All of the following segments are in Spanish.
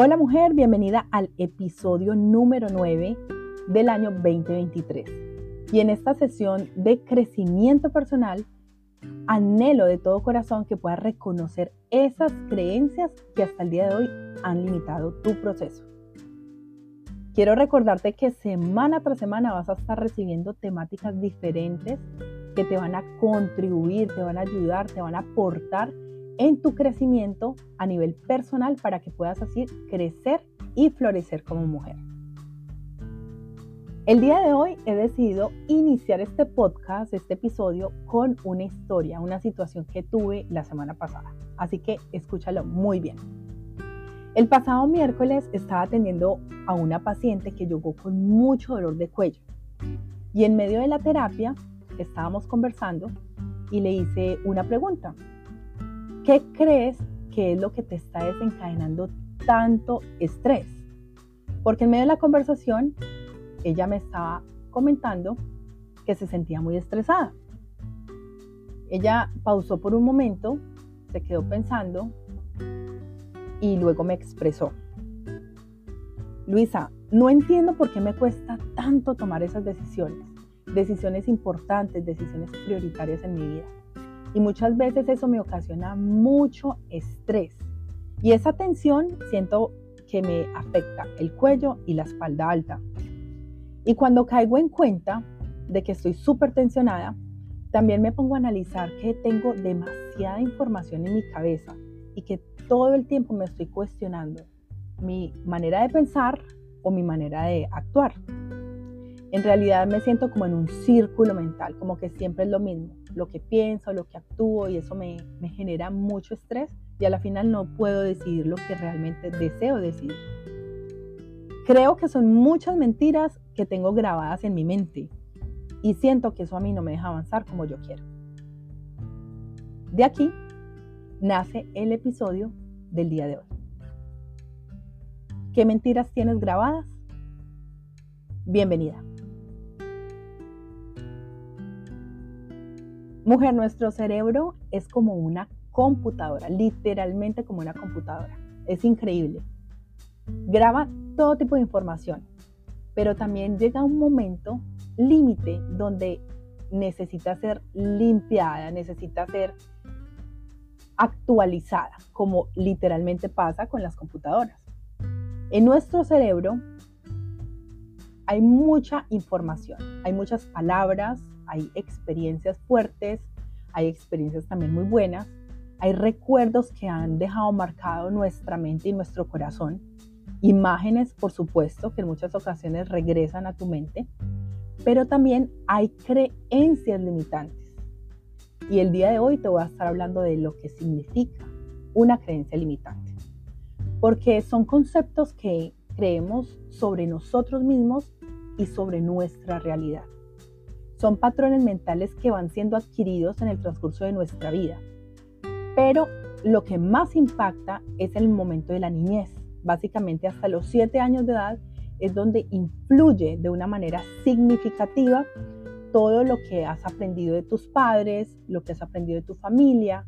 Hola mujer, bienvenida al episodio número 9 del año 2023. Y en esta sesión de crecimiento personal, anhelo de todo corazón que puedas reconocer esas creencias que hasta el día de hoy han limitado tu proceso. Quiero recordarte que semana tras semana vas a estar recibiendo temáticas diferentes que te van a contribuir, te van a ayudar, te van a aportar en tu crecimiento a nivel personal para que puedas así crecer y florecer como mujer. El día de hoy he decidido iniciar este podcast, este episodio, con una historia, una situación que tuve la semana pasada. Así que escúchalo muy bien. El pasado miércoles estaba atendiendo a una paciente que llegó con mucho dolor de cuello. Y en medio de la terapia estábamos conversando y le hice una pregunta. ¿Qué crees que es lo que te está desencadenando tanto estrés? Porque en medio de la conversación, ella me estaba comentando que se sentía muy estresada. Ella pausó por un momento, se quedó pensando y luego me expresó. Luisa, no entiendo por qué me cuesta tanto tomar esas decisiones, decisiones importantes, decisiones prioritarias en mi vida. Y muchas veces eso me ocasiona mucho estrés. Y esa tensión siento que me afecta el cuello y la espalda alta. Y cuando caigo en cuenta de que estoy súper tensionada, también me pongo a analizar que tengo demasiada información en mi cabeza y que todo el tiempo me estoy cuestionando mi manera de pensar o mi manera de actuar. En realidad me siento como en un círculo mental, como que siempre es lo mismo lo que pienso, lo que actúo y eso me, me genera mucho estrés y a la final no puedo decidir lo que realmente deseo decidir. Creo que son muchas mentiras que tengo grabadas en mi mente y siento que eso a mí no me deja avanzar como yo quiero. De aquí nace el episodio del día de hoy. ¿Qué mentiras tienes grabadas? Bienvenida. Mujer, nuestro cerebro es como una computadora, literalmente como una computadora. Es increíble. Graba todo tipo de información, pero también llega un momento límite donde necesita ser limpiada, necesita ser actualizada, como literalmente pasa con las computadoras. En nuestro cerebro hay mucha información, hay muchas palabras, hay experiencias fuertes, hay experiencias también muy buenas, hay recuerdos que han dejado marcado nuestra mente y nuestro corazón, imágenes, por supuesto, que en muchas ocasiones regresan a tu mente, pero también hay creencias limitantes. Y el día de hoy te voy a estar hablando de lo que significa una creencia limitante, porque son conceptos que creemos sobre nosotros mismos y sobre nuestra realidad. Son patrones mentales que van siendo adquiridos en el transcurso de nuestra vida. Pero lo que más impacta es el momento de la niñez. Básicamente hasta los 7 años de edad es donde influye de una manera significativa todo lo que has aprendido de tus padres, lo que has aprendido de tu familia,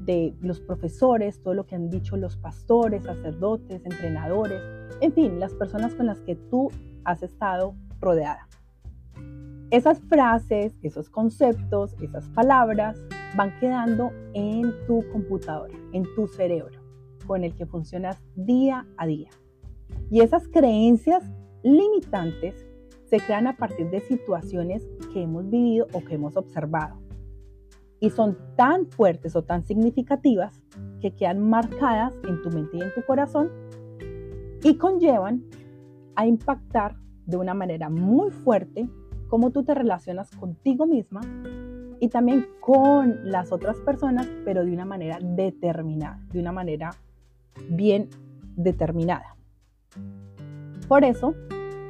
de los profesores, todo lo que han dicho los pastores, sacerdotes, entrenadores, en fin, las personas con las que tú has estado rodeada. Esas frases, esos conceptos, esas palabras van quedando en tu computadora, en tu cerebro, con el que funcionas día a día. Y esas creencias limitantes se crean a partir de situaciones que hemos vivido o que hemos observado. Y son tan fuertes o tan significativas que quedan marcadas en tu mente y en tu corazón y conllevan a impactar de una manera muy fuerte cómo tú te relacionas contigo misma y también con las otras personas, pero de una manera determinada, de una manera bien determinada. Por eso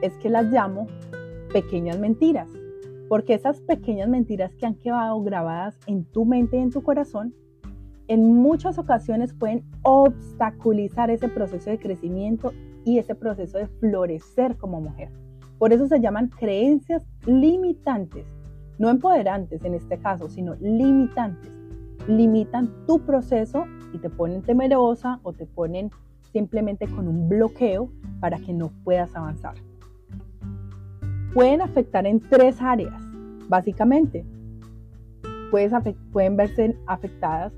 es que las llamo pequeñas mentiras, porque esas pequeñas mentiras que han quedado grabadas en tu mente y en tu corazón, en muchas ocasiones pueden obstaculizar ese proceso de crecimiento y ese proceso de florecer como mujer. Por eso se llaman creencias limitantes, no empoderantes en este caso, sino limitantes. Limitan tu proceso y te ponen temerosa o te ponen simplemente con un bloqueo para que no puedas avanzar. Pueden afectar en tres áreas, básicamente. pueden verse afectadas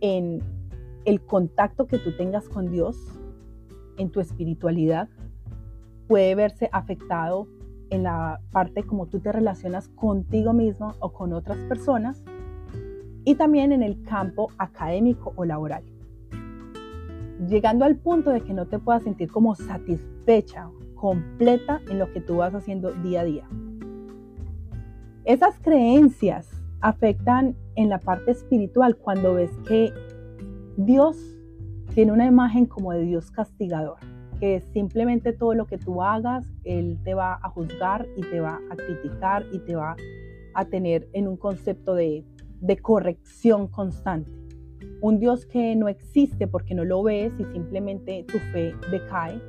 en el contacto que tú tengas con Dios, en tu espiritualidad, puede verse afectado en la parte como tú te relacionas contigo mismo o con otras personas y también en el campo académico o laboral. Llegando al punto de que no te puedas sentir como satisfecha, completa en lo que tú vas haciendo día a día. Esas creencias afectan en la parte espiritual cuando ves que Dios tiene una imagen como de Dios castigador, que simplemente todo lo que tú hagas, Él te va a juzgar y te va a criticar y te va a tener en un concepto de, de corrección constante. Un Dios que no existe porque no lo ves y simplemente tu fe decae.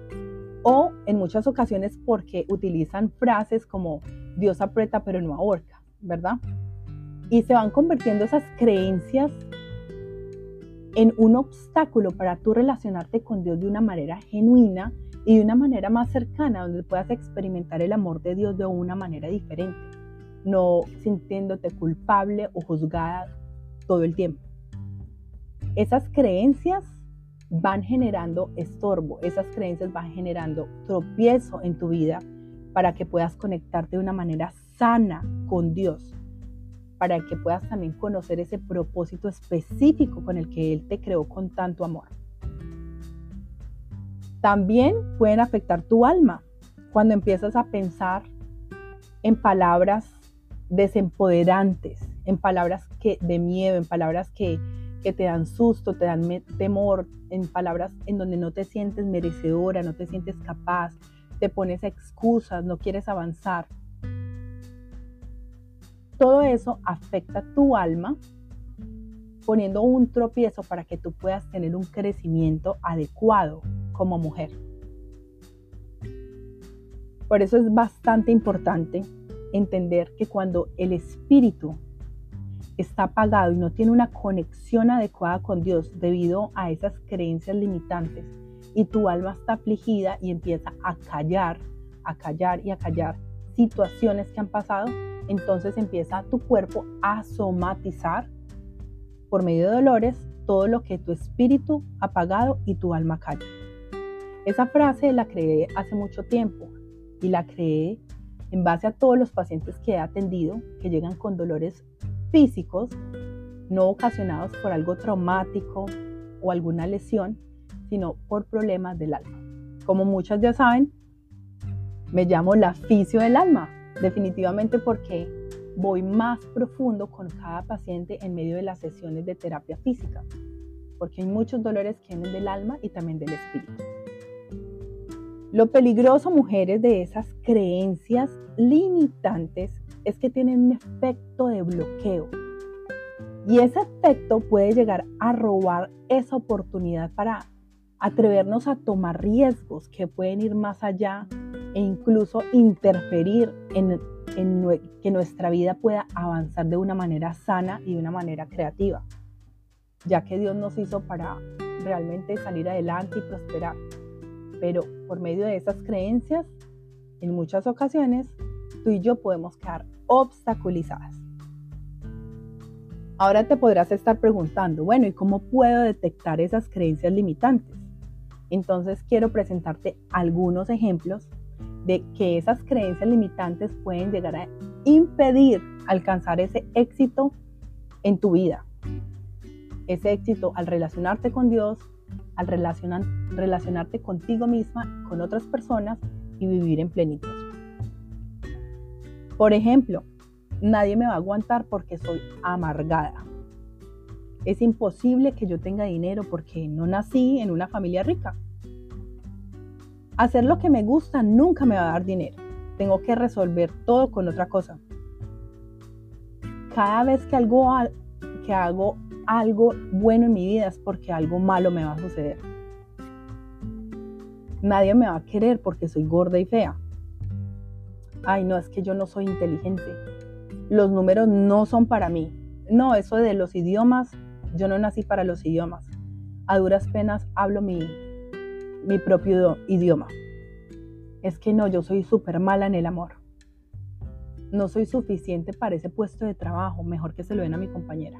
O en muchas ocasiones porque utilizan frases como Dios aprieta pero no ahorca, ¿verdad? Y se van convirtiendo esas creencias en un obstáculo para tú relacionarte con Dios de una manera genuina y de una manera más cercana, donde puedas experimentar el amor de Dios de una manera diferente, no sintiéndote culpable o juzgada todo el tiempo. Esas creencias van generando estorbo, esas creencias van generando tropiezo en tu vida para que puedas conectarte de una manera sana con Dios para que puedas también conocer ese propósito específico con el que Él te creó con tanto amor. También pueden afectar tu alma cuando empiezas a pensar en palabras desempoderantes, en palabras que, de miedo, en palabras que, que te dan susto, te dan temor, en palabras en donde no te sientes merecedora, no te sientes capaz, te pones excusas, no quieres avanzar. Todo eso afecta tu alma poniendo un tropiezo para que tú puedas tener un crecimiento adecuado como mujer. Por eso es bastante importante entender que cuando el espíritu está apagado y no tiene una conexión adecuada con Dios debido a esas creencias limitantes y tu alma está afligida y empieza a callar, a callar y a callar situaciones que han pasado, entonces empieza tu cuerpo a somatizar por medio de dolores todo lo que tu espíritu ha pagado y tu alma calla. Esa frase la creé hace mucho tiempo y la creé en base a todos los pacientes que he atendido que llegan con dolores físicos no ocasionados por algo traumático o alguna lesión, sino por problemas del alma. Como muchas ya saben, me llamo la fisio del alma, definitivamente porque voy más profundo con cada paciente en medio de las sesiones de terapia física, porque hay muchos dolores que vienen del alma y también del espíritu. Lo peligroso, mujeres, de esas creencias limitantes es que tienen un efecto de bloqueo. Y ese efecto puede llegar a robar esa oportunidad para atrevernos a tomar riesgos que pueden ir más allá e incluso interferir en, que nuestra vida pueda avanzar de una manera sana y de una manera creativa, ya que Dios nos hizo para realmente salir adelante y prosperar. Pero por medio de esas creencias, en muchas ocasiones, tú y yo podemos quedar obstaculizadas. Ahora te podrás estar preguntando, bueno, ¿y cómo puedo detectar esas creencias limitantes? Entonces quiero presentarte algunos ejemplos de que esas creencias limitantes pueden llegar a impedir alcanzar ese éxito en tu vida. Ese éxito al relacionarte con Dios, al relacionarte contigo misma, con otras personas y vivir en plenitud. Por ejemplo, nadie me va a aguantar porque soy amargada. Es imposible que yo tenga dinero porque no nací en una familia rica. Hacer lo que me gusta nunca me va a dar dinero. Tengo que resolver todo con otra cosa. Cada vez que, algo, hago algo bueno en mi vida es porque algo malo me va a suceder. Nadie me va a querer porque soy gorda y fea. Ay, no, es que yo no soy inteligente. Los números no son para mí. No, eso de los idiomas, yo no nací para los idiomas. A duras penas hablo mi mi propio idioma. Es que no, yo soy súper mala en el amor. No soy suficiente para ese puesto de trabajo, mejor que se lo den a mi compañera.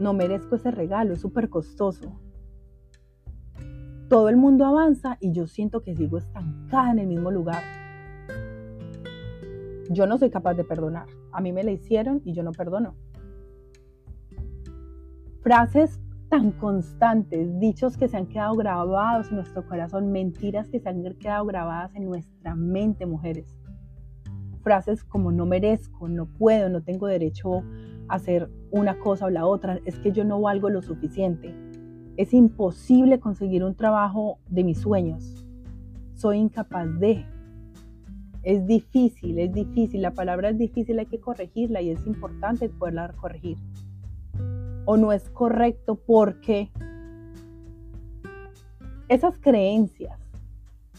No merezco ese regalo, es súper costoso. Todo el mundo avanza y yo siento que sigo estancada en el mismo lugar. Yo no soy capaz de perdonar. A mí me la hicieron y yo no perdono. Frases tan constantes, dichos que se han quedado grabados en nuestro corazón, mentiras que se han quedado grabadas en nuestra mente, mujeres. Frases como no merezco, no puedo, no tengo derecho a hacer una cosa o la otra, es que yo no valgo lo suficiente. Es imposible conseguir un trabajo de mis sueños. Soy incapaz de. Es difícil, es difícil. La palabra es difícil, hay que corregirla y es importante poderla corregir o no es correcto porque esas creencias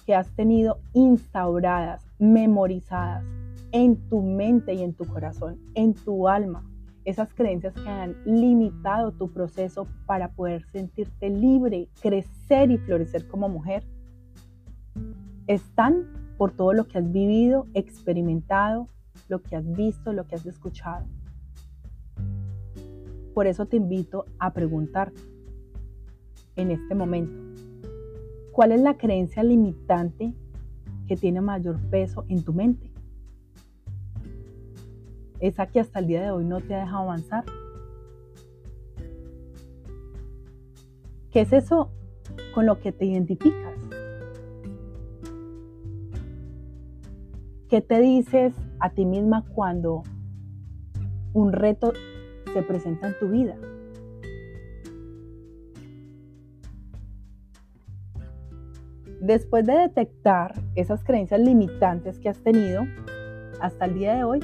que has tenido instauradas, memorizadas en tu mente y en tu corazón, en tu alma, esas creencias que han limitado tu proceso para poder sentirte libre, crecer y florecer como mujer, están por todo lo que has vivido, experimentado, lo que has visto, lo que has escuchado. Por eso te invito a preguntarte en este momento, ¿cuál es la creencia limitante que tiene mayor peso en tu mente? Esa que hasta el día de hoy no te ha dejado avanzar. ¿Qué es eso con lo que te identificas? ¿Qué te dices a ti misma cuando un reto se presenta en tu vida. Después de detectar esas creencias limitantes que has tenido hasta el día de hoy,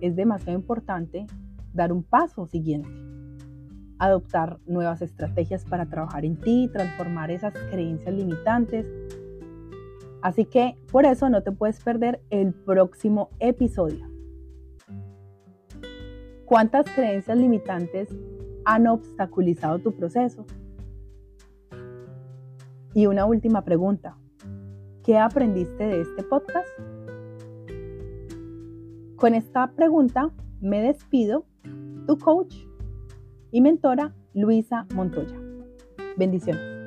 es demasiado importante dar un paso siguiente. Adoptar nuevas estrategias para trabajar en ti, transformar esas creencias limitantes. Así que por eso no te puedes perder el próximo episodio. ¿Cuántas creencias limitantes han obstaculizado tu proceso? Y una última pregunta. ¿Qué aprendiste de este podcast? Con esta pregunta me despido, tu coach y mentora Luisa Montoya. Bendiciones.